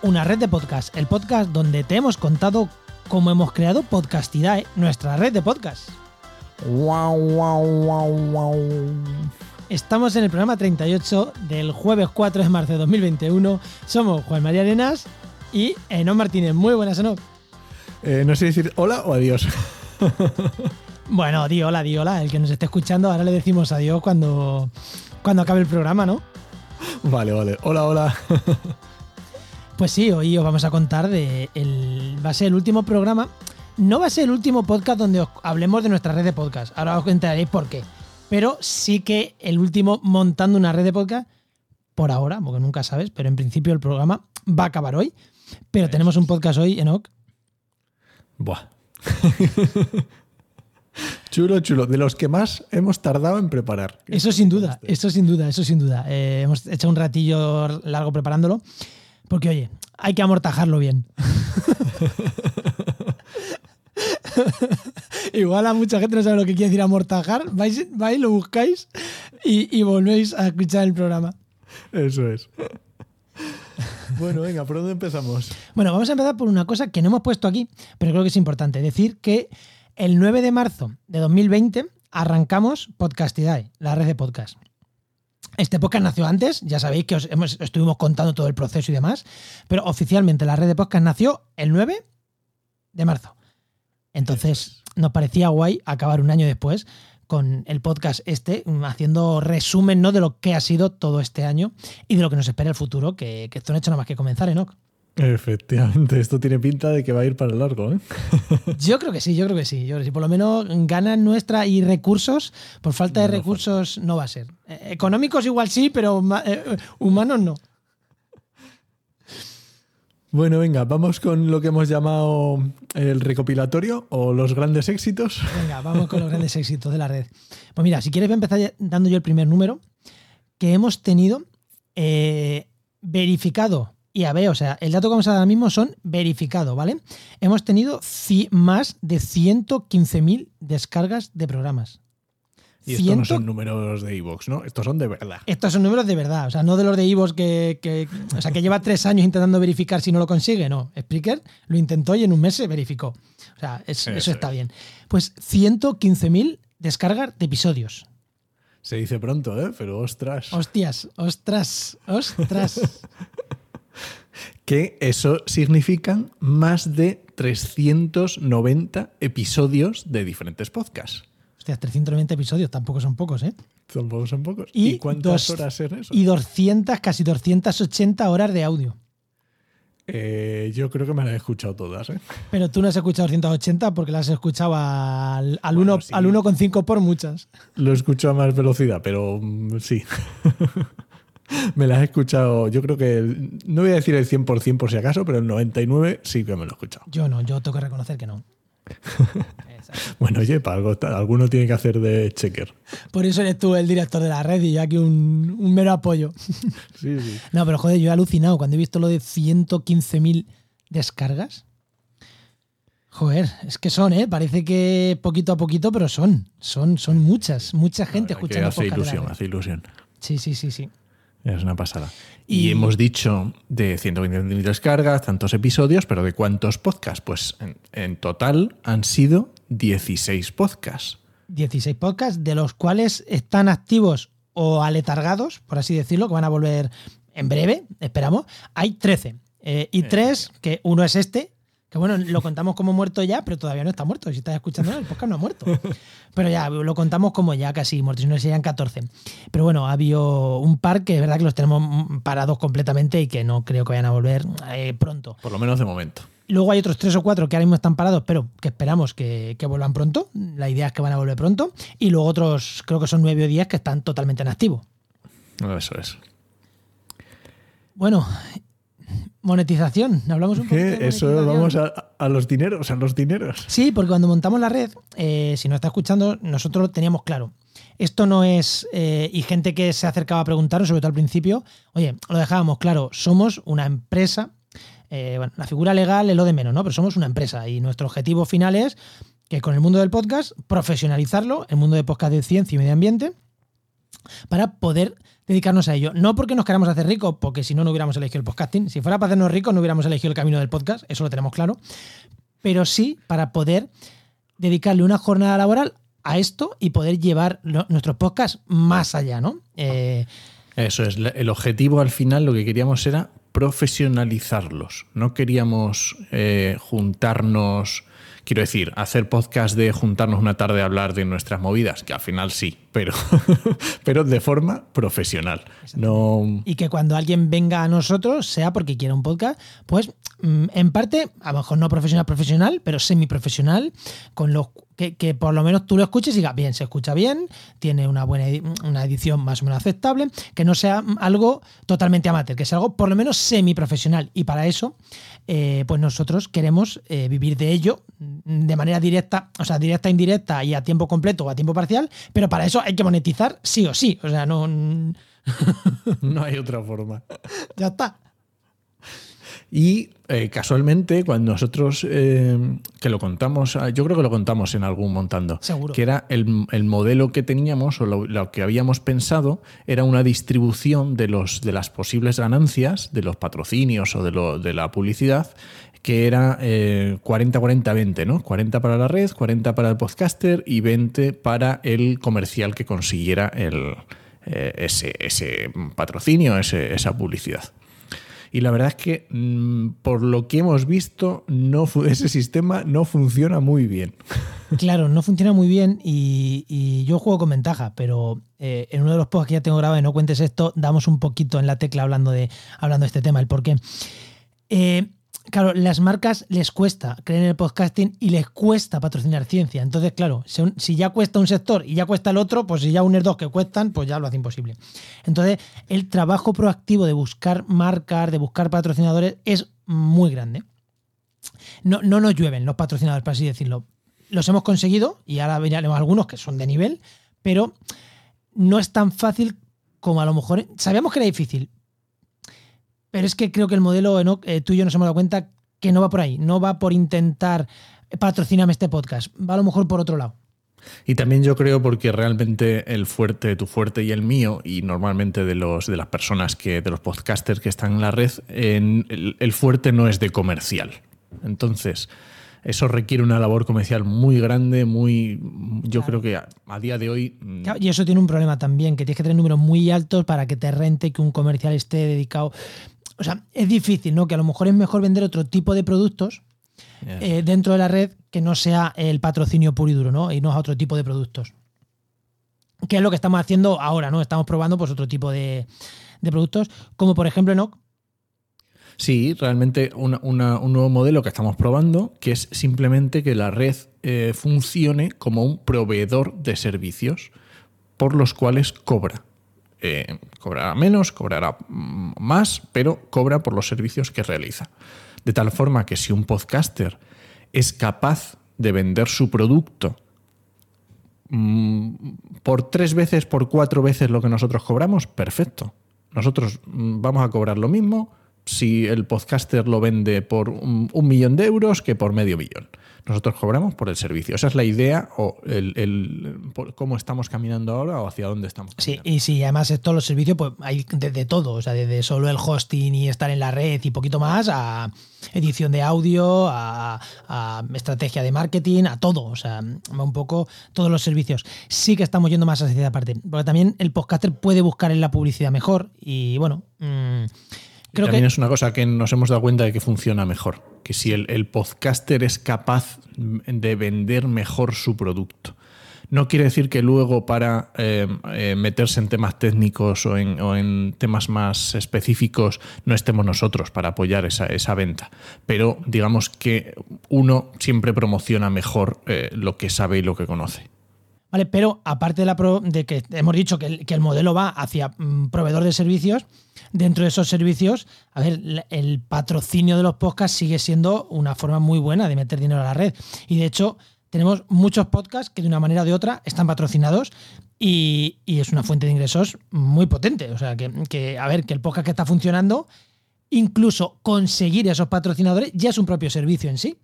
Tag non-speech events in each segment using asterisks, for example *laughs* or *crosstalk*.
Una red de podcast, el podcast donde te hemos contado cómo hemos creado Podcastidae, nuestra red de podcast. Wow, wow, wow, wow. Estamos en el programa 38 del jueves 4 de marzo de 2021. Somos Juan María Arenas y Enoch Martínez. Muy buenas, Enoch. Eh, no sé decir hola o adiós. *laughs* Bueno, di hola, di hola. El que nos esté escuchando, ahora le decimos adiós cuando, cuando acabe el programa, ¿no? Vale, vale. Hola, hola. *laughs* Pues sí, hoy os vamos a contar de. El, va a ser el último programa. No va a ser el último podcast donde os hablemos de nuestra red de podcast. Ahora os enteraréis por qué. Pero sí que el último montando una red de podcast, por ahora, porque nunca sabes, pero en principio el programa va a acabar hoy. Pero tenemos un podcast hoy, Enoch. Buah. *laughs* chulo, chulo. De los que más hemos tardado en preparar. Eso sin duda, eso sin duda, eso sin duda. Eh, hemos hecho un ratillo largo preparándolo. Porque, oye, hay que amortajarlo bien. *laughs* Igual a mucha gente no sabe lo que quiere decir amortajar. Vais, vais lo buscáis y, y volvéis a escuchar el programa. Eso es. *laughs* Bueno, venga, ¿por dónde empezamos? Bueno, vamos a empezar por una cosa que no hemos puesto aquí, pero creo que es importante. Decir que el 9 de marzo de 2020 arrancamos Podcastidae, la red de podcast. Este podcast nació antes, ya sabéis que os hemos- estuvimos contando todo el proceso y demás, pero oficialmente la red de podcast nació el 9 de marzo. Entonces nos parecía guay acabar un año después con el podcast este, mm, haciendo resumen ¿no? de lo que ha sido todo este año y de lo que nos espera el futuro, que, que esto no ha hecho nada más que comenzar, Enoch. Efectivamente, esto tiene pinta de que va a ir para largo, ¿eh? *laughs* Yo creo que sí, yo creo que sí. Yo creo que sí. Por lo menos ganas nuestra y recursos, por falta de No recursos no va a ser. Eh, económicos igual sí, pero eh, humanos no. Bueno, venga, vamos con lo que hemos llamado el recopilatorio o los grandes éxitos. Venga, vamos con los *laughs* grandes éxitos de la red. Pues mira, si quieres voy a empezar dando yo el primer número que hemos tenido verificado. Y a ver, o sea, el dato que vamos a dar ahora mismo son verificado, ¿vale? Hemos tenido más de 115.000 descargas de programas. Y estos no son números de iVoox, ¿no? Estos son de verdad. Estos son números de verdad, o sea, no de los de Ivos que, que- o sea, que lleva tres años intentando verificar si no lo consigue, no. Spreaker lo intentó y en un mes se verificó. O sea, es- eso, Eso está es. bien. Pues 115.000 descargas de episodios. Se dice pronto, ¿eh? Pero ostras. Hostias, ostras, ostras. *laughs* Que eso significan más de 390 episodios de diferentes podcasts. Hostias, 390 episodios, tampoco son pocos, ¿eh? Tampoco son pocos. Y ¿Y, cuántas dos- horas es eso? Y 200, casi 280 horas de audio. Eh, yo creo que me las he escuchado todas, ¿eh? Pero tú no has escuchado 280 porque las has escuchado al, al, Bueno, uno- sí. al 1,5 por muchas. Lo escucho a más velocidad, pero mm, sí. *laughs* me las he escuchado, yo creo que, el- no voy a decir el 100% por si acaso, pero el 99% sí que me lo he escuchado. Yo no, yo tengo que reconocer que no. *laughs* Bueno, oye, para algo, alguno tiene que hacer de checker. Por eso eres tú el director de la red y yo aquí un, un mero apoyo. *laughs* Sí, sí. No, pero joder, yo he alucinado cuando he visto lo de 115.000 descargas. Joder, es que son, ¿eh? Parece que poquito a poquito, pero son. Son, son muchas, mucha gente escuchando hace ilusión, hace ilusión. Sí, sí, sí, sí. Es una pasada. Y- Y, hemos dicho de 120.000 descargas, tantos episodios, pero ¿de cuántos podcasts? Pues en, en total han sido 16 podcasts. 16 podcasts, de los cuales están activos o aletargados, por así decirlo, que van a volver en breve, esperamos. Hay 13. Eh, y tres, que uno es este, que bueno, lo contamos como muerto ya, pero todavía no está muerto. Si estás escuchando, el podcast no ha muerto. Pero ya, lo contamos como ya casi muerto, si no serían 14. Pero bueno, ha habido un par que es verdad que los tenemos parados completamente y que no creo que vayan a volver eh, pronto. Por lo menos de momento. Luego hay otros tres o cuatro que ahora mismo están parados, pero que esperamos que, que vuelvan pronto. La idea es que van a volver pronto. Y luego otros, creo que son nueve o diez que están totalmente en activo. Eso es. Bueno, monetización. Hablamos un poco. Eso, vamos a, a los dineros, a los dineros. Sí, porque cuando montamos la red, eh, si no está escuchando, nosotros lo teníamos claro. Esto no es, eh, y gente que se acercaba a preguntarnos, sobre todo al principio, oye, lo dejábamos claro, somos una empresa, eh, bueno, la figura legal es lo de menos, ¿no? Pero somos una empresa y nuestro objetivo final es que con el mundo del podcast, profesionalizarlo, el mundo de podcast de ciencia y medio ambiente, para poder dedicarnos a ello. No porque nos queramos hacer ricos, porque si no, no hubiéramos elegido el podcasting. Si fuera para hacernos ricos, no hubiéramos elegido el camino del podcast, eso lo tenemos claro. Pero sí para poder dedicarle una jornada laboral a esto y poder llevar nuestros podcasts más allá, ¿no? Eh, eso es, el objetivo al final lo que queríamos era profesionalizarlos. No queríamos eh, juntarnos Quiero decir, hacer podcast de juntarnos una tarde a hablar de nuestras movidas, que al final sí, pero, *laughs* pero de forma profesional. No... Y que cuando alguien venga a nosotros, sea porque quiera un podcast, pues mm, en parte, a lo mejor no profesional profesional, pero semi-profesional, con los que, por lo menos tú lo escuches y digas, bien, se escucha bien, tiene una buena una edición más o menos aceptable, que no sea algo totalmente amateur, que sea algo por lo menos semi-profesional. Y para eso, eh, pues nosotros queremos eh, vivir de ello de manera directa, o sea, directa, indirecta y a tiempo completo o a tiempo parcial, pero para eso hay que monetizar sí o sí. O sea, no. *laughs* no hay otra forma. ya está. Y eh, casualmente, cuando nosotros, eh, que lo contamos, ah, yo creo que lo contamos en algún montando, Seguro. que era el, modelo que teníamos o lo, que habíamos pensado era una distribución de, los, de las posibles ganancias, de los patrocinios o de, lo, de la publicidad, que era 40-40-20, eh, ¿no? 40 para la red, 40 para el podcaster y 20 para el comercial que consiguiera el, ese, ese, patrocinio, ese, esa publicidad. Y la verdad es que, mm, por lo que hemos visto, no, *laughs* ese sistema no funciona muy bien. *laughs* Claro, no funciona muy bien y, yo juego con ventaja, pero eh, en uno de los posts que ya tengo grabado y no cuentes esto, damos un poquito en la tecla hablando de, hablando de este tema, el por qué. Eh, claro, las marcas les cuesta creer en el podcasting y les cuesta patrocinar ciencia. Entonces, claro, si ya cuesta un sector y ya cuesta el otro, pues si ya unes dos que cuestan, pues ya lo hace imposible. Entonces, el trabajo proactivo de buscar marcas, de buscar patrocinadores, es muy grande. No, no nos llueven los patrocinadores, por así decirlo. Los hemos conseguido y ahora veremos algunos que son de nivel, pero no es tan fácil como a lo mejor. Sabíamos que era difícil, pero es que creo que el modelo, eh, tú y yo nos hemos dado cuenta que no va por ahí, no va por intentar patrocinarme este podcast, va a lo mejor por otro lado. Y también yo creo porque realmente el fuerte, tu fuerte y el mío, y normalmente de los de las personas que, de los podcasters que están en la red, el, fuerte no es de comercial. Entonces, eso requiere una labor comercial muy grande, muy. Yo creo que a, a, día de hoy. Mm, y eso tiene un problema también, que tienes que tener números muy altos para que te rente que un comercial esté dedicado o sea, es difícil, ¿no? Que a lo mejor es mejor vender otro tipo de productos eh, dentro de la red que no sea el patrocinio puro y duro, ¿no? Y no a otro tipo de productos. Que es lo que estamos haciendo ahora, ¿no? Estamos probando pues otro tipo de, productos, como por ejemplo Enoch. Sí, realmente un nuevo modelo que estamos probando, que es simplemente que la red eh, funcione como un proveedor de servicios por los cuales cobra. Eh, cobrará menos, cobrará más, pero cobra por los servicios que realiza. De tal forma que si un podcaster es capaz de vender su producto mm, por tres veces, por cuatro veces lo que nosotros cobramos, perfecto. Nosotros mm, vamos a cobrar lo mismo si el podcaster lo vende por un, millón de euros que por medio millón. Nosotros cobramos por el servicio. Esa es la idea o el, cómo estamos caminando ahora o hacia dónde estamos. Sí, y sí, además todos los servicios, pues hay de, todo, o sea, desde solo el hosting y estar en la red y poquito más, a edición de audio, a, estrategia de marketing, a todo, o sea, un poco todos los servicios. Sí que estamos yendo más hacia esa parte, porque también el podcaster puede buscar en la publicidad mejor y bueno... Mmm, también es una cosa que nos hemos dado cuenta de que funciona mejor, que si el, podcaster es capaz de vender mejor su producto. No quiere decir que luego para eh, eh, meterse en temas técnicos o en, temas más específicos no estemos nosotros para apoyar esa, venta. Pero digamos que uno siempre promociona mejor eh, lo que sabe y lo que conoce. Vale, pero aparte de, la de que hemos dicho que el, que el modelo va hacia mm, proveedor de servicios, dentro de esos servicios, a ver, el patrocinio de los podcasts sigue siendo una forma muy buena de meter dinero a la red. Y de hecho, tenemos muchos podcasts que de una manera u de otra están patrocinados y, es una fuente de ingresos muy potente. O sea, que, que, a ver, que el podcast que está funcionando, incluso conseguir esos patrocinadores ya es un propio servicio en sí.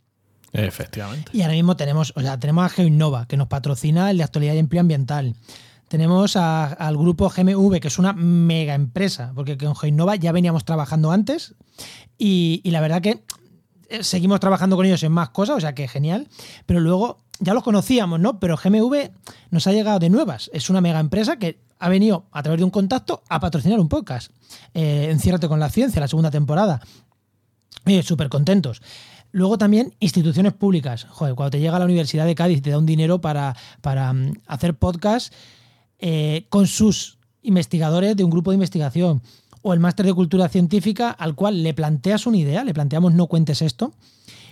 Efectivamente. Y ahora mismo tenemos, o sea, tenemos a GeoInnova, que nos patrocina el de actualidad y empleo ambiental. tenemos al grupo GMV, que es una mega empresa, porque con Geinova ya veníamos trabajando antes y, la verdad que eh, seguimos trabajando con ellos en más cosas, o sea que genial, pero luego ya los conocíamos, ¿no? Pero GMV nos ha llegado de nuevas, es una mega empresa que ha venido a través de un contacto a patrocinar un podcast. Eh, Enciérrate con la ciencia, la segunda temporada. Súper contentos. Luego también instituciones públicas. Joder, cuando te llega a la Universidad de Cádiz y te da un dinero para, para mm, hacer podcast eh, con sus investigadores de un grupo de investigación. O el máster de cultura científica al cual le planteas una idea, le planteamos no cuentes esto.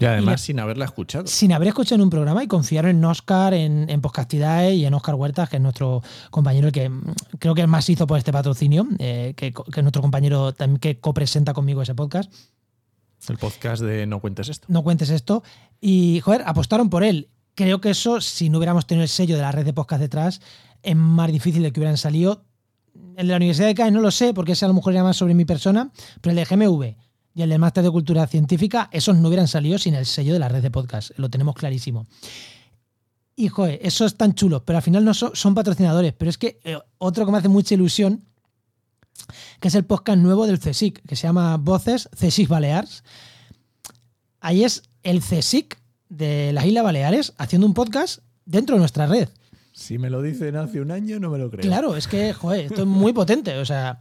Y además sin haberla escuchado. Sin haber escuchado en un programa y confiaron en Oscar, en, en Podcastidad y en Oscar Huertas, que es nuestro compañero, el que mm, creo que más hizo por este patrocinio, eh, que, que, es nuestro compañero también que copresenta conmigo ese podcast. El podcast de No cuentes esto. No cuentes esto. Y, joder, apostaron por él. Creo que eso, si no hubiéramos tenido el sello de la red de podcast detrás, es más difícil de que hubieran salido. El de la Universidad de CAE no lo sé, porque ese a lo mejor era más sobre mi persona, pero el de GMV y el del Máster de Cultura Científica, esos no hubieran salido sin el sello de la red de podcast. Lo tenemos clarísimo. Y, joder, esos están chulos, pero al final no son, patrocinadores. Pero es que eh, otro que me hace mucha ilusión que es el podcast nuevo del CSIC, que se llama Voces CSIC Baleares. Ahí es el CSIC de las Islas Baleares haciendo un podcast dentro de nuestra red. Si me lo dicen hace un año, no me lo creo. Claro, es que, joder, esto es muy potente. O sea,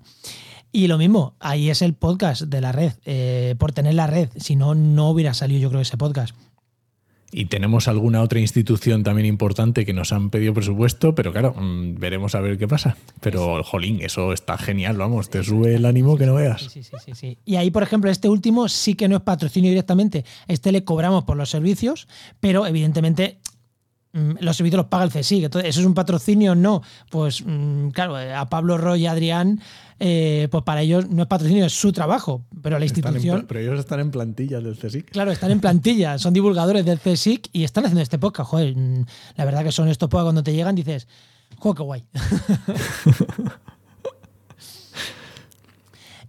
y lo mismo, ahí es el podcast de la red. Eh, por tener la red, si no, no hubiera salido yo creo ese podcast. Y tenemos alguna otra institución también importante que nos han pedido presupuesto, pero claro, mm, veremos a ver qué pasa. Pero, jolín, eso está genial, vamos, te sube el ánimo que no veas. Sí, sí, sí, sí, Y ahí, por ejemplo, este último sí que no es patrocinio directamente. Este le cobramos por los servicios, pero evidentemente mm, los servicios los paga el CSIC. Entonces, ¿eso es un patrocinio? No. Pues, mm, claro, a Pablo Roy y Adrián eh, pues para ellos no es patrocinio, es su trabajo, pero la institución... pero ellos están en plantilla del CSIC. Claro, están en plantilla, *laughs* son divulgadores del CSIC y están haciendo este podcast. Joder, mm, la verdad que son estos podcasts cuando te llegan dices, joder, qué guay. *laughs*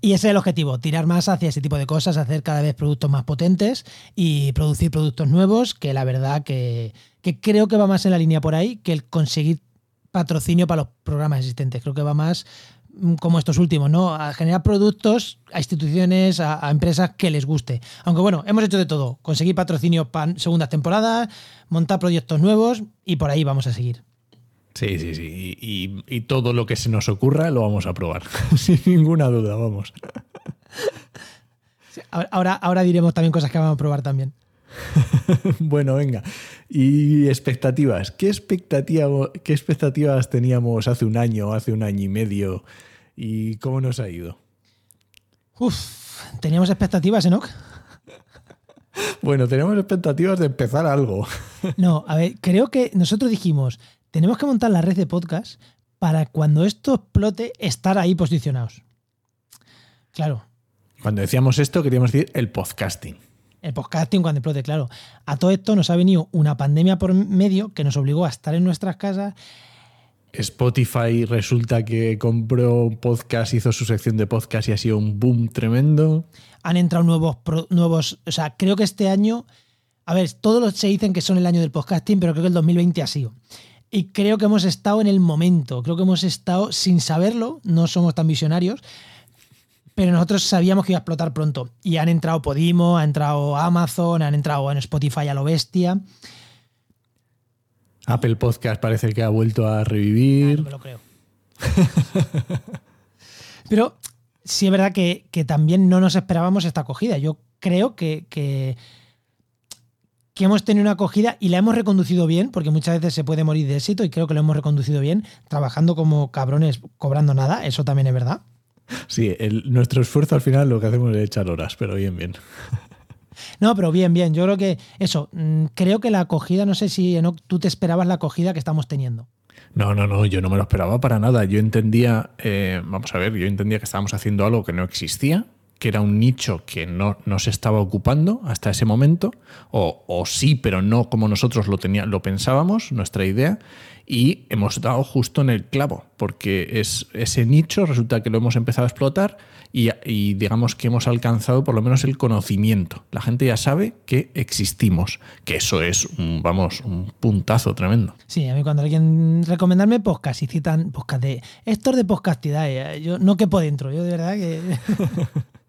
Y ese es el objetivo, tirar más hacia ese tipo de cosas, hacer cada vez productos más potentes y producir productos nuevos, que la verdad que, que, creo que va más en la línea por ahí que el conseguir patrocinio para los programas existentes. Creo que va más como estos últimos, ¿no? A generar productos a instituciones, a, empresas que les guste. Aunque bueno, hemos hecho de todo. Conseguir patrocinio para segundas temporadas, montar proyectos nuevos y por ahí vamos a seguir. Sí, sí, sí. Y, todo lo que se nos ocurra lo vamos a probar. *laughs* Sin ninguna duda, vamos. ahora, ahora diremos también cosas que vamos a probar también. *laughs* bueno, venga. Y expectativas. ¿Qué, ¿Qué expectativas teníamos hace un año, hace un año y medio? ¿Y cómo nos ha ido? Uf, teníamos expectativas, Enoch. *laughs* Bueno, teníamos expectativas de empezar algo. *laughs* No, a ver, creo que nosotros dijimos, tenemos que montar la red de podcast para cuando esto explote estar ahí posicionados. Claro. Cuando decíamos esto, queríamos decir el podcasting el podcasting cuando explote, claro. A todo esto nos ha venido una pandemia por medio que nos obligó a estar en nuestras casas. Spotify resulta que compró podcast, hizo su sección de podcast y ha sido un boom tremendo. Han entrado nuevos, nuevos, o sea, creo que este año, a ver, todos los se dicen que son el año del podcasting, pero creo que el 2020 ha sido. Y creo que hemos estado en el momento, creo que hemos estado sin saberlo, no somos tan visionarios, pero nosotros sabíamos que iba a explotar pronto. Y han entrado Podimo, ha entrado Amazon, han entrado en Spotify a lo bestia. Apple Podcast parece que ha vuelto a revivir. no me lo creo. *laughs* pero sí es verdad que, también no nos esperábamos esta acogida. Yo creo que, que, que, hemos tenido una acogida y la hemos reconducido bien, porque muchas veces se puede morir de éxito y creo que lo hemos reconducido bien, trabajando como cabrones, cobrando nada, eso también es verdad. Sí, nuestro esfuerzo al final lo que hacemos es echar horas, pero bien, bien. No, pero bien, bien. Yo creo que eso, mm, creo que la acogida, no sé si tú te esperabas la acogida que estamos teniendo. No, no, no, yo no me lo esperaba para nada. Yo entendía, eh, vamos a ver, yo entendía que estábamos haciendo algo que no existía, que era un nicho que no, no se estaba ocupando hasta ese momento, o, o sí, pero no como nosotros lo, tenía, lo pensábamos, nuestra idea, y hemos dado justo en el clavo, porque es ese nicho resulta que lo hemos empezado a explotar y, y, digamos que hemos alcanzado por lo menos el conocimiento. La gente ya sabe que existimos, que eso es, un, vamos, un puntazo tremendo. Sí, a mí cuando alguien recomendarme podcast y citan podcast de Héctor de podcastidad, eh, yo no quepo dentro, yo de verdad que... *laughs*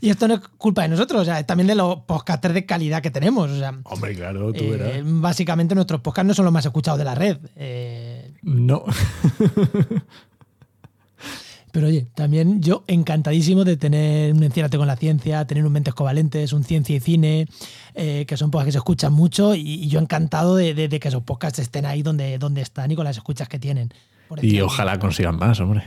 Y esto no es culpa de nosotros, o sea, es también de los podcasters de calidad que tenemos. O sea, Hombre, claro, tú eh, verás. Básicamente nuestros podcasts no son los más escuchados de la red. Eh, No. *laughs* pero oye, también yo encantadísimo de tener un Enciérate con la Ciencia, tener un Mentes Covalentes, un Ciencia y Cine, eh, que son podcasts que se escuchan mucho y, y yo encantado de, de- de que esos podcasts estén ahí donde, donde están y con las escuchas que tienen. Y ojalá consigan más, hombre.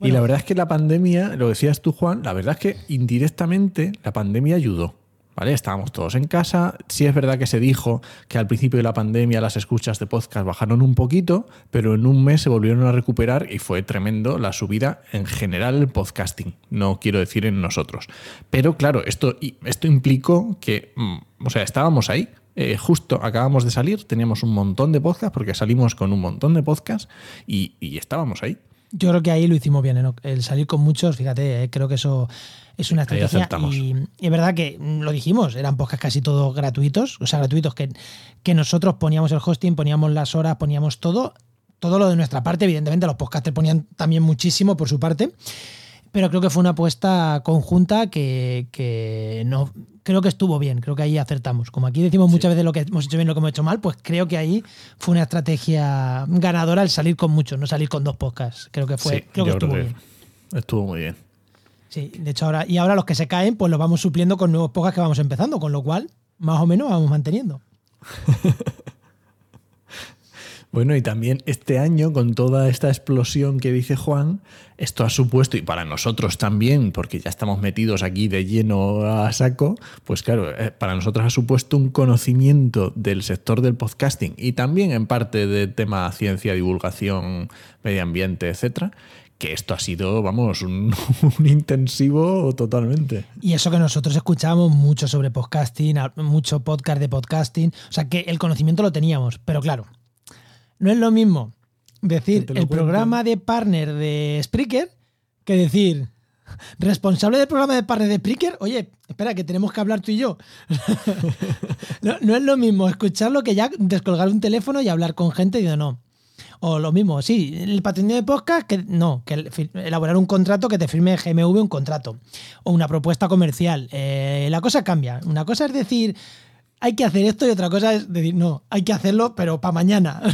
Y la verdad es que la pandemia, lo decías tú, Juan, la verdad es que indirectamente la pandemia ayudó. ¿Vale? Estábamos todos en casa. Sí es verdad que se dijo que al principio de la pandemia las escuchas de podcast bajaron un poquito, pero en un mes se volvieron a recuperar y fue tremendo la subida en general el podcasting. No quiero decir en nosotros. Pero claro, esto, esto implicó que, mm, o sea, estábamos ahí. Eh, justo acabamos de salir, teníamos un montón de podcasts, porque salimos con un montón de podcasts y, y estábamos ahí. Yo creo que ahí lo hicimos bien, Enoch. el salir con muchos, fíjate, eh, creo que eso es una estrategia. Y, y es verdad que mm, lo dijimos, eran podcasts casi todos gratuitos, o sea, gratuitos que, que nosotros poníamos el hosting, poníamos las horas, poníamos todo, todo lo de nuestra parte. Evidentemente, los podcasters ponían también muchísimo por su parte, pero creo que fue una apuesta conjunta que, que no. Creo que estuvo bien, creo que ahí acertamos. Como aquí decimos muchas veces lo que hemos hecho bien, lo que hemos hecho mal, pues creo que ahí fue una estrategia ganadora el salir con muchos, no salir con dos podcasts. Creo que fue, Sí, creo que yo estuvo creo bien. Estuvo muy bien. Sí, de hecho ahora, y ahora los que se caen, pues los vamos supliendo con nuevos podcasts que vamos empezando, con lo cual, más o menos vamos manteniendo. *laughs* Bueno, y también este año, con toda esta explosión que dice Juan, esto ha supuesto, y para nosotros también, porque ya estamos metidos aquí de lleno a saco, pues claro, eh, para nosotros ha supuesto un conocimiento del sector del podcasting y también en parte de tema ciencia, divulgación, medio ambiente, etcétera, que esto ha sido, vamos, un, *laughs* un intensivo totalmente. Y eso que nosotros escuchábamos mucho sobre podcasting, mucho podcast de podcasting, o sea que el conocimiento lo teníamos, pero claro, no es lo mismo decir el programa de partner de Spreaker que decir responsable del programa de partner de Spreaker, oye, espera, que tenemos que hablar tú y yo. *laughs* no, no es lo mismo escucharlo que ya descolgar un teléfono y hablar con gente diciendo no. O lo mismo, sí, el patrocinio de podcast, que no, que elaborar un contrato que te firme GMV un contrato. O una propuesta comercial. Eh, la cosa cambia. Una cosa es decir, hay que hacer esto y otra cosa es decir, no, hay que hacerlo, pero para mañana. *laughs*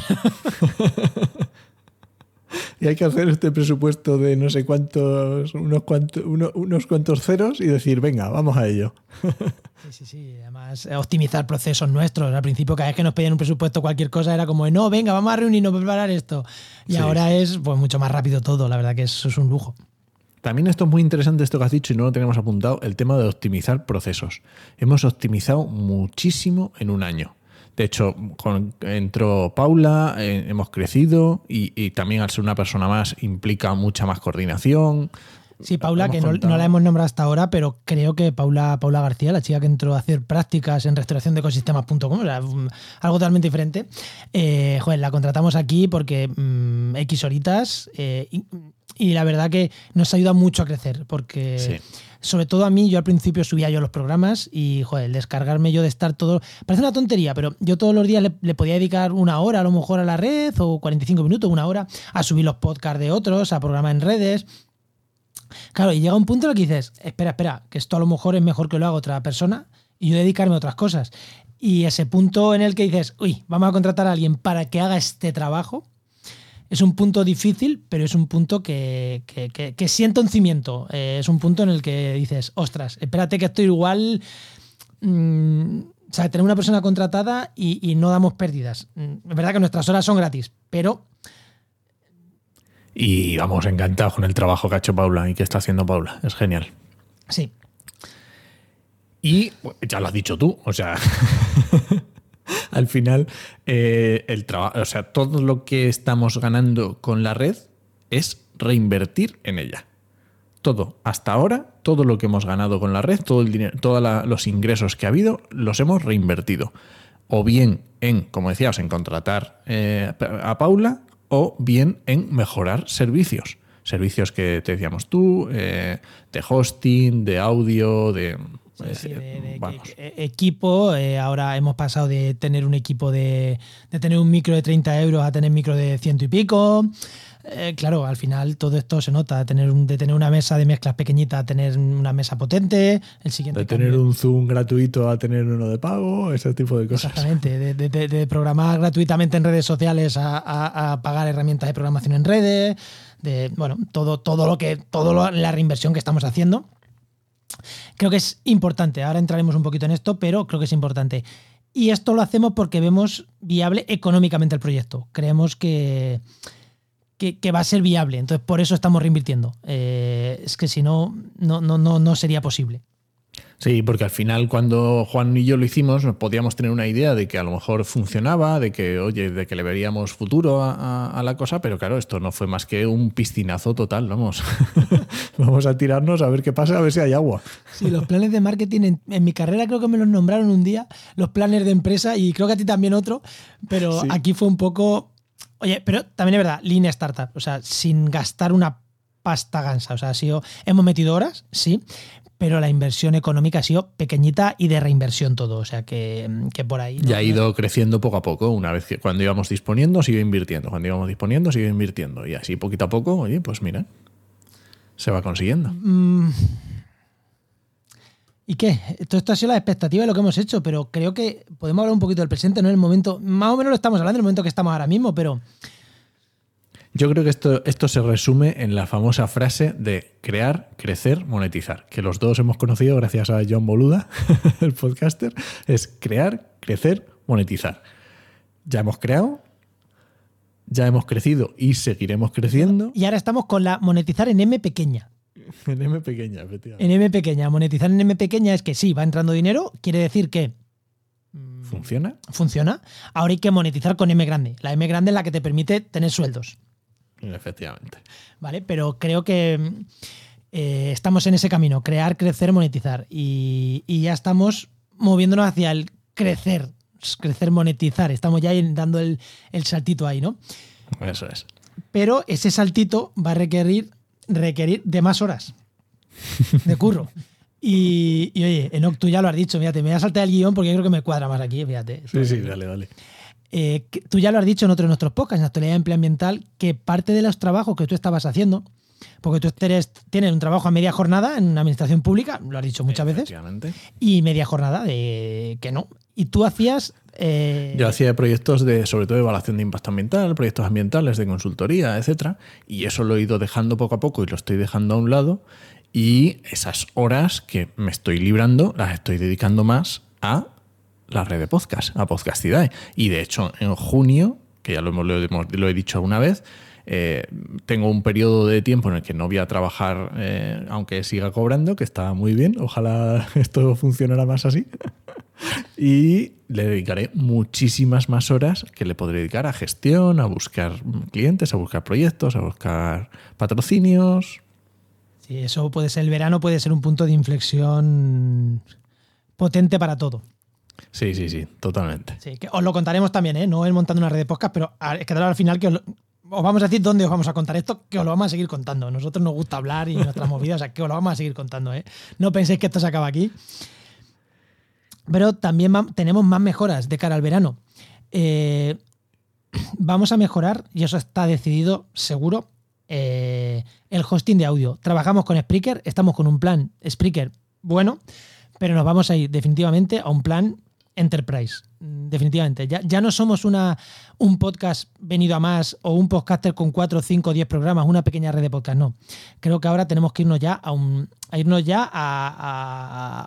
Y hay que hacer este presupuesto de no sé cuántos, unos cuantos, uno- unos cuantos ceros y decir, venga, vamos a ello. *laughs* Sí, sí, sí. Además, eh, optimizar procesos nuestros. Al principio, cada vez que nos pedían un presupuesto, cualquier cosa era como, no, venga, vamos a reunirnos, preparar esto. Y Sí. ahora es pues mucho más rápido todo. La verdad que eso es un lujo. También esto es muy interesante esto que has dicho y no lo tenemos apuntado, el tema de optimizar procesos. Hemos optimizado muchísimo en un año. De hecho, entró Paula, eh, hemos crecido y, y también al ser una persona más implica mucha más coordinación. Sí, Paula, que no, la hemos nombrado hasta ahora, pero creo que Paula, Paula García, la chica que entró a hacer prácticas en restauración de ecosistemas.com, algo totalmente diferente, eh, joder, la contratamos aquí porque mm, X horitas eh, y, y la verdad que nos ayuda mucho a crecer, porque Sí. sobre todo a mí, yo al principio subía yo los programas y, joder, el descargarme yo de estar todo... Parece una tontería, pero yo todos los días le, le podía dedicar una hora a lo mejor a la red o 45 minutos, una hora, a subir los podcasts de otros, a programar en redes. Claro, y llega un punto en el que dices, espera, espera, que esto a lo mejor es mejor que lo haga otra persona y yo dedicarme a otras cosas. Y ese punto en el que dices, uy, vamos a contratar a alguien para que haga este trabajo, es un punto difícil, pero es un punto que, que, que- que sienta un cimiento. Eh, es un punto en el que dices, ostras, espérate que esto igual... mm, o sea, tener una persona contratada y, y no damos pérdidas. Mm, Es verdad que nuestras horas son gratis, pero Y vamos, encantados con el trabajo que ha hecho Paula y que está haciendo Paula. Es genial. sí, Y ya lo has dicho tú, o sea, *laughs* al final, eh, el trabajo, o sea, todo lo que estamos ganando con la red es reinvertir en ella. todo, hasta ahora, todo lo que hemos ganado con la red, todo el dinero, todos los ingresos que ha habido, los hemos reinvertido. O bien en, como decías, en contratar eh, a Paula, o bien en mejorar servicios. Servicios que te decíamos tú, eh, de hosting, de audio, de equipo. Eh, ahora hemos pasado de tener un equipo de, de, tener un micro de 30 euros a tener micro de ciento y pico. Eh, claro, al final todo esto se nota, de tener, de tener una mesa de mezclas pequeñita a tener una mesa potente, el siguiente... De tener un Zoom gratuito a tener uno de pago, ese tipo de cosas. Exactamente, de, programar gratuitamente en redes sociales a, pagar herramientas de programación en redes, de, bueno, todo, todo lo que, todo la reinversión que estamos haciendo. Creo que es importante, ahora entraremos un poquito en esto, pero creo que es importante. Y esto lo hacemos porque vemos viable económicamente el proyecto. Creemos que, que, va a ser viable. Entonces, por eso estamos reinvirtiendo. Eh, es que si no, no, no, no sería posible. Sí, porque al final cuando Juan y yo lo hicimos podíamos tener una idea de que a lo mejor funcionaba, de que, oye, de que le veríamos futuro a, la cosa, pero claro, esto no fue más que un piscinazo total, vamos. *laughs* vamos a tirarnos a ver qué pasa, a ver si hay agua. Sí, los planes de marketing en, mi carrera creo que me los nombraron un día, los planes de empresa y creo que a ti también otro, pero aquí fue un poco... Oye, pero también es verdad, línea startup, o sea, sin gastar una pasta gansa. O sea, ha sido, hemos metido horas, sí, pero la inversión económica ha sido pequeñita y de reinversión todo. O sea que, por ahí. Ya ha ido creciendo poco a poco. Una vez que cuando íbamos disponiendo, sigue invirtiendo. Cuando íbamos disponiendo, sigue invirtiendo. Y así poquito a poco, oye, pues mira, se va consiguiendo. Mm. ¿Y qué? Todo esto ha sido la expectativa de lo que hemos hecho, pero creo que podemos hablar un poquito del presente, no en el momento. Más o menos lo estamos hablando en el momento que estamos ahora mismo, pero yo creo que esto, esto se resume en la famosa frase de crear, crecer, monetizar, que los dos hemos conocido gracias a John Boluda, *laughs* el podcaster, es crear, crecer, monetizar. Ya hemos creado, ya hemos crecido y seguiremos creciendo. Y ahora estamos con la monetizar en M pequeña. *laughs* En M pequeña, efectivamente. En M pequeña. Monetizar en M pequeña es que sí, va entrando dinero, quiere decir que ¿Funciona? Funciona. Ahora hay que monetizar con M grande. La M grande es la que te permite tener sueldos. Efectivamente. Vale, pero creo que eh, estamos en ese camino, crear, crecer, monetizar. Y, ya estamos moviéndonos hacia el crecer, crecer, monetizar. Estamos ya dando el, saltito ahí, ¿no? Eso es. Pero ese saltito va a requerir, requerir de más horas de curro. Y, oye, Enoch, tú ya lo has dicho, fíjate, me voy a saltar el guion porque creo que me cuadra más aquí, fíjate. Sí, sí, dale, dale. Eh, tú ya lo has dicho en otro de nuestros podcasts, en la actualidad ambiental, que parte de los trabajos que tú estabas haciendo, porque tú tienes un trabajo a media jornada en una administración pública, lo has dicho muchas veces, y media jornada de que no. Y tú hacías... Eh, Yo hacía proyectos de, sobre todo, evaluación de impacto ambiental, proyectos ambientales de consultoría, etcétera, y eso lo he ido dejando poco a poco y lo estoy dejando a un lado. Y esas horas que me estoy librando las estoy dedicando más a la red de podcast, a Podcastidae. Y de hecho, en junio, que ya lo, lo, he dicho alguna vez, eh, tengo un periodo de tiempo en el que no voy a trabajar, eh, aunque siga cobrando, que está muy bien. Ojalá *laughs* esto funcionara más así. *laughs* y le dedicaré muchísimas más horas que le podré dedicar a gestión, a buscar clientes, a buscar proyectos, a buscar patrocinios. Sí, eso puede ser el verano, puede ser un punto de inflexión potente para todo. Sí, sí, sí, totalmente. Sí, que os lo contaremos también, ¿eh? No es montando una red de podcast, pero quedará al final que os, vamos a decir dónde os vamos a contar esto, que os lo vamos a seguir contando. Nosotros nos gusta hablar y nuestras movidas, o sea, que os lo vamos a seguir contando, ¿eh? No penséis que esto se acaba aquí. Pero también tenemos más mejoras de cara al verano. Eh, vamos a mejorar, y eso está decidido seguro, eh, el hosting de audio. Trabajamos con Spreaker, estamos con un plan Spreaker bueno, pero nos vamos a ir definitivamente a un plan enterprise. Definitivamente. Ya, ya no somos una, un podcast venido a más o un podcaster con 4, 5, 10 programas, una pequeña red de podcast. No. Creo que ahora tenemos que irnos ya a un. Irnos ya a,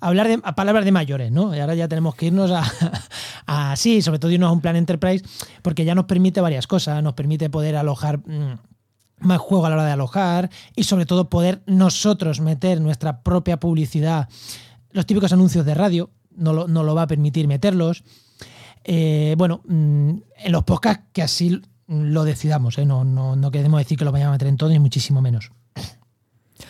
hablar de a palabras de mayores, ¿no? Y ahora ya tenemos que irnos a, *laughs* a, sí, sobre todo irnos a un plan enterprise, porque ya nos permite varias cosas. Nos permite poder alojar mm, más juego a la hora de alojar y sobre todo poder nosotros meter nuestra propia publicidad los típicos anuncios de radio, no lo, va a permitir meterlos. Eh, bueno, mm, en los podcasts que así lo decidamos, ¿eh? no, no, no, queremos decir que lo vayamos a meter en todo, ni muchísimo menos.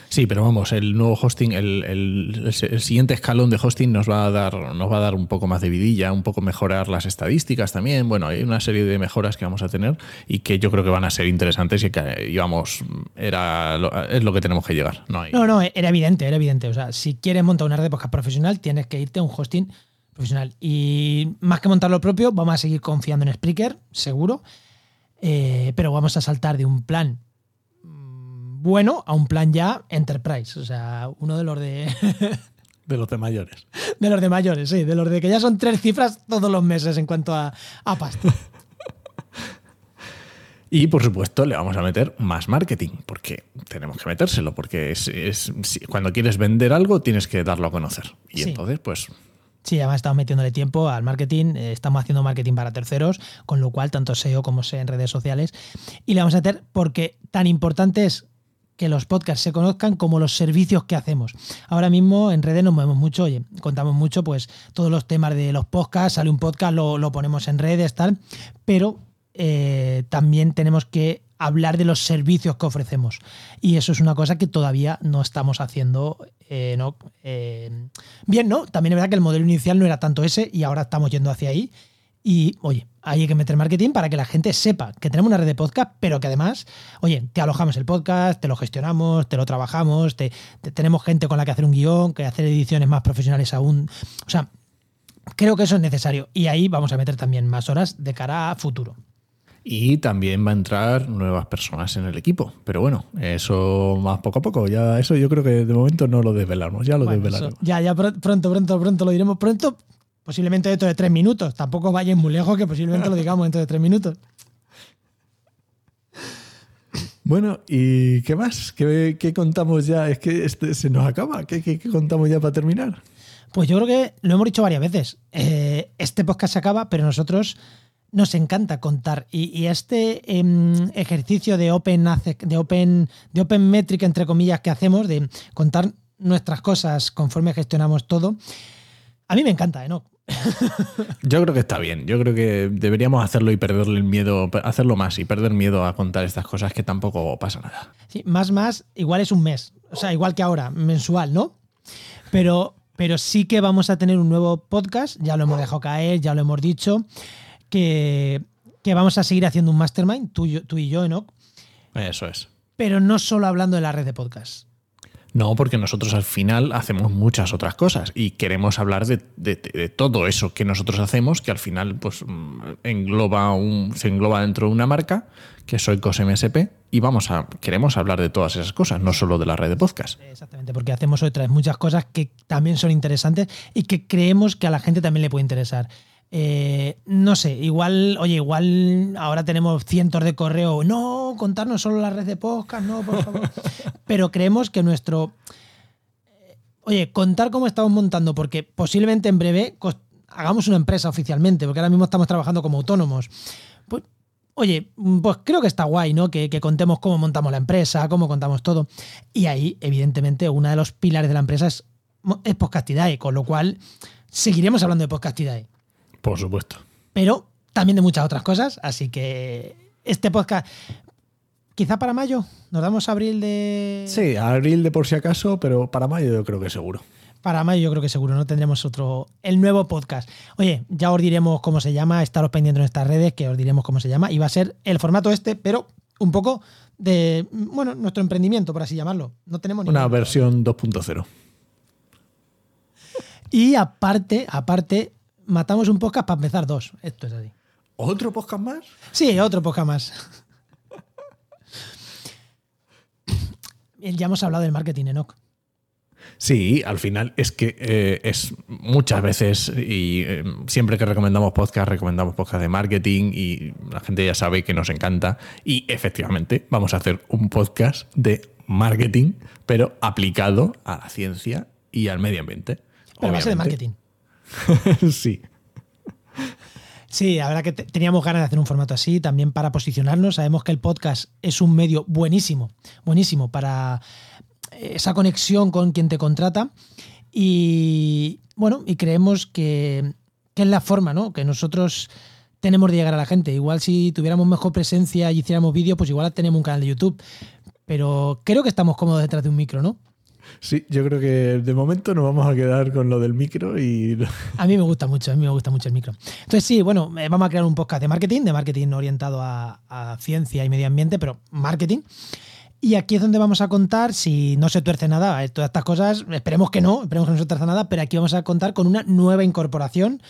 Sí, pero vamos, el nuevo hosting, el, siguiente escalón de hosting nos va a dar, nos va a dar un poco más de vidilla, un poco mejorar las estadísticas también. Bueno, hay una serie de mejoras que vamos a tener y que yo creo que van a ser interesantes y que íbamos, era es lo que tenemos que llegar. No hay. No, era evidente, era evidente. O sea, si quieres montar una red de podcast profesional, tienes que irte a un hosting profesional. Y más que montar lo propio, vamos a seguir confiando en Spreaker, seguro. Eh, pero vamos a saltar de un plan bueno a un plan ya enterprise. O sea, uno de los de, *laughs* De los de mayores. de los de mayores, sí, de los de que ya son tres cifras todos los meses en cuanto a, a pasta. *laughs* Y por supuesto le vamos a meter más marketing, porque tenemos que metérselo, porque es, cuando quieres vender algo tienes que darlo a conocer. Y Sí. entonces, pues Sí, además estamos metiéndole tiempo al marketing, eh, estamos haciendo marketing para terceros, con lo cual tanto SEO como SEO en redes sociales. Y le vamos a meter porque tan importante es que los podcasts se conozcan como los servicios que hacemos. Ahora mismo en redes nos movemos mucho, oye, contamos mucho, pues todos los temas de los podcasts, sale un podcast, lo, ponemos en redes, tal, pero eh, también tenemos que hablar de los servicios que ofrecemos. Y eso es una cosa que todavía no estamos haciendo eh, ¿no? Eh, bien, ¿no? También es verdad que el modelo inicial no era tanto ese y ahora estamos yendo hacia ahí. Y, oye, hay que meter marketing para que la gente sepa que tenemos una red de podcast, pero que además, oye, te alojamos el podcast, te lo gestionamos, te lo trabajamos, te, te- tenemos gente con la que hacer un guion, que hacer ediciones más profesionales aún. O sea, creo que eso es necesario. Y ahí vamos a meter también más horas de cara a futuro. Y también va a entrar nuevas personas en el equipo. Pero bueno, eso más poco a poco. Ya eso yo creo que de momento no lo desvelamos. Ya lo Bueno, desvelaremos. ya, ya pr- pronto, pronto, pronto lo diremos. Pronto, posiblemente dentro de tres minutos. Tampoco vayáis muy lejos, que posiblemente lo digamos dentro de tres minutos. Bueno, ¿y qué más? ¿Qué, qué contamos ya? Es que este se nos acaba. ¿Qué, qué- qué contamos ya para terminar? Pues yo creo que lo hemos dicho varias veces. Eh, este podcast se acaba, pero nosotros nos encanta contar. Y, y este em, ejercicio de open, de, open, de open metric, entre comillas, que hacemos, de contar nuestras cosas conforme gestionamos todo, a mí me encanta, ¿eh? ¿no? Yo creo que está bien. Yo creo que deberíamos hacerlo y perderle el miedo, hacerlo más y perder miedo a contar estas cosas que tampoco pasa nada. Sí, más, más, igual es un mes. O sea, igual que ahora, mensual, ¿no? Pero, pero sí que vamos a tener un nuevo podcast, ya lo hemos dejado caer, ya lo hemos dicho, que, que vamos a seguir haciendo un mastermind, tú, y yo- tú y yo, Enoch, Eso es. pero no solo hablando de la red de podcast. No, porque nosotros al final hacemos muchas otras cosas y queremos hablar de, de- de todo eso que nosotros hacemos, que al final pues, mm, engloba un, se engloba dentro de una marca, que soy CosMSP, y vamos a, queremos hablar de todas esas cosas, no solo de la red de podcast. Exactamente, porque hacemos otras muchas cosas que también son interesantes y que creemos que a la gente también le puede interesar. Eh, no sé, igual, oye, igual ahora tenemos cientos de correos. No, contarnos solo la red de podcast, no, por favor. *laughs* Pero creemos que nuestro. eh, Oye, contar cómo estamos montando, porque posiblemente en breve hagamos una empresa oficialmente, porque ahora mismo estamos trabajando como autónomos. Pues, oye, pues creo que está guay, ¿no? Que, que contemos cómo montamos la empresa, cómo contamos todo. Y ahí, evidentemente, uno de los pilares de la empresa es, es Podcastidae, con lo cual seguiremos hablando de Podcastidae Por supuesto. pero también de muchas otras cosas. Así que este podcast, quizá para mayo, nos damos abril de. Sí, abril de por si acaso, pero para mayo yo creo que seguro. Para mayo, yo creo que seguro, ¿no? Tendremos otro. El nuevo podcast. Oye, ya os diremos cómo se llama, estaros pendientes en nuestras redes, que os diremos cómo se llama. Y va a ser el formato este, pero un poco de. Bueno, nuestro emprendimiento, por así llamarlo. No tenemos Una ningún- versión 2.0. Y aparte, aparte, matamos un podcast para empezar dos. Esto es así. ¿Otro podcast más? Sí, otro podcast más. Ya hemos hablado del marketing, Enoch. Sí, al final es que eh, es muchas veces y eh, siempre que recomendamos podcast, recomendamos podcast de marketing y la gente ya sabe que nos encanta. Y efectivamente vamos a hacer un podcast de marketing, pero aplicado a la ciencia y al medio ambiente. Pero va a ser de marketing. *laughs* sí. Sí, la verdad que te- teníamos ganas de hacer un formato así también para posicionarnos. Sabemos que el podcast es un medio buenísimo, buenísimo para esa conexión con quien te contrata. Y bueno, y creemos que, que es la forma, ¿no? Que nosotros tenemos de llegar a la gente. Igual si tuviéramos mejor presencia y hiciéramos vídeo, pues igual tenemos un canal de YouTube. pero creo que estamos cómodos detrás de un micro, ¿no? Sí, yo creo que de momento nos vamos a quedar con lo del micro y... A mí me gusta mucho, a mí me gusta mucho el micro. Entonces sí, bueno, eh, vamos a crear un podcast de marketing, de marketing orientado a, a ciencia y medio ambiente, pero marketing. Y aquí es donde vamos a contar, si no se tuerce nada, eh, todas estas cosas, esperemos que no, esperemos que no se tuerce nada, pero aquí vamos a contar con una nueva incorporación.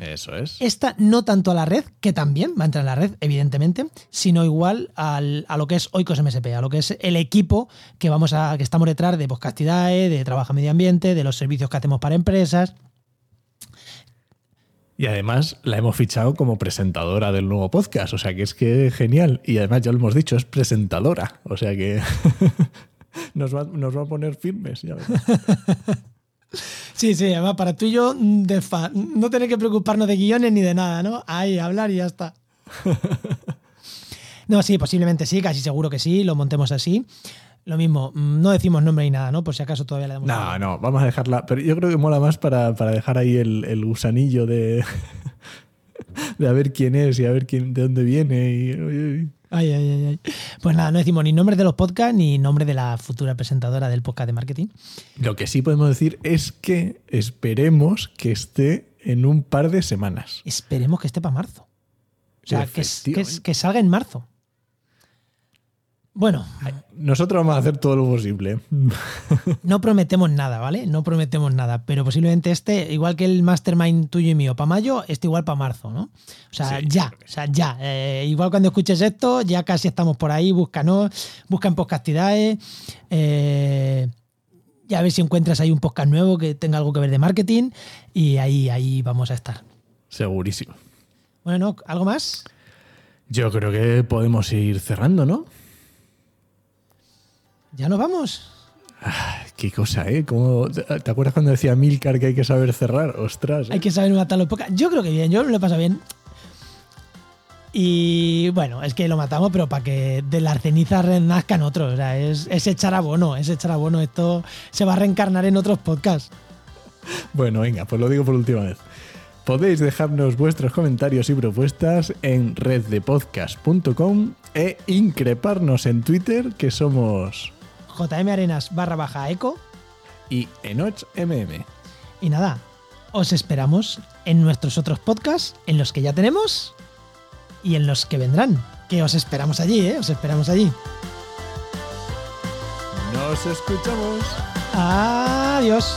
Eso es. Esta no tanto a la red, que también va a entrar en la red, evidentemente, sino igual al- a lo que es Oikos MSP, a lo que es el equipo que vamos a, que estamos detrás de Podcastidae, de Trabajo Medio Ambiente, de los servicios que hacemos para empresas. Y además la hemos fichado como presentadora del nuevo podcast, o sea que es que genial. Y además ya lo hemos dicho, es presentadora, o sea que *laughs* nos, va, nos va a poner firmes. Ya. *laughs* Sí, sí, además para tú y yo mm, de fa- no tener que preocuparnos de guiones ni de nada, ¿no? Ahí, hablar y ya está. *laughs* No, sí, posiblemente sí, casi seguro que sí, lo montemos así. Lo mismo, mm, no decimos nombre ni nada, ¿no? Por si acaso todavía le damos. No, no, vamos a dejarla. Pero yo creo que mola más para, para dejar ahí el, el gusanillo de, *laughs* de a ver quién es y a ver quién, de dónde viene. Y- Ay, ay, ay, ay. Pues nada, no decimos ni nombre de los podcasts ni nombre de la futura presentadora del podcast de marketing. Lo que sí podemos decir es que esperemos que esté en un par de semanas. Esperemos que esté para marzo. O sea, que salga en marzo. Bueno, Nosotros vamos a hacer todo lo posible. no prometemos nada, ¿vale? No prometemos nada, pero posiblemente este, igual que el mastermind tuyo y mío para mayo, este igual para marzo, ¿no? O sea, Sí, ya, o sea, ya. Eh, igual cuando escuches esto, ya casi estamos por ahí, búscanos, busca en Podcastidae, eh, y a ver si encuentras ahí un podcast nuevo que tenga algo que ver de marketing, y ahí, ahí vamos a estar. Segurísimo. Bueno, ¿algo más? Yo creo que podemos ir cerrando, ¿no? ¿Ya nos vamos? Qué cosa, ¿eh? ¿Cómo- ¿Te acuerdas cuando decía Milcar que hay que saber cerrar? Ostras. ¿eh? Hay que saber matar los podcasts. Yo creo que bien, yo me lo he pasado bien. Y bueno, es que lo matamos, pero para que de las cenizas renazcan otros. O sea, es, es echar abono, es echar abono. Esto se va a reencarnar en otros podcasts. Bueno, venga, pues lo digo por última vez. Podéis dejarnos vuestros comentarios y propuestas en reddepodcast.com e increparnos en Twitter, que somos JM Arenas barra baja eco. y enochmm. Y nada, os esperamos en nuestros otros podcasts, en los que ya tenemos y en los que vendrán. Que os esperamos allí, ¿eh? Os esperamos allí. Nos escuchamos. Adiós.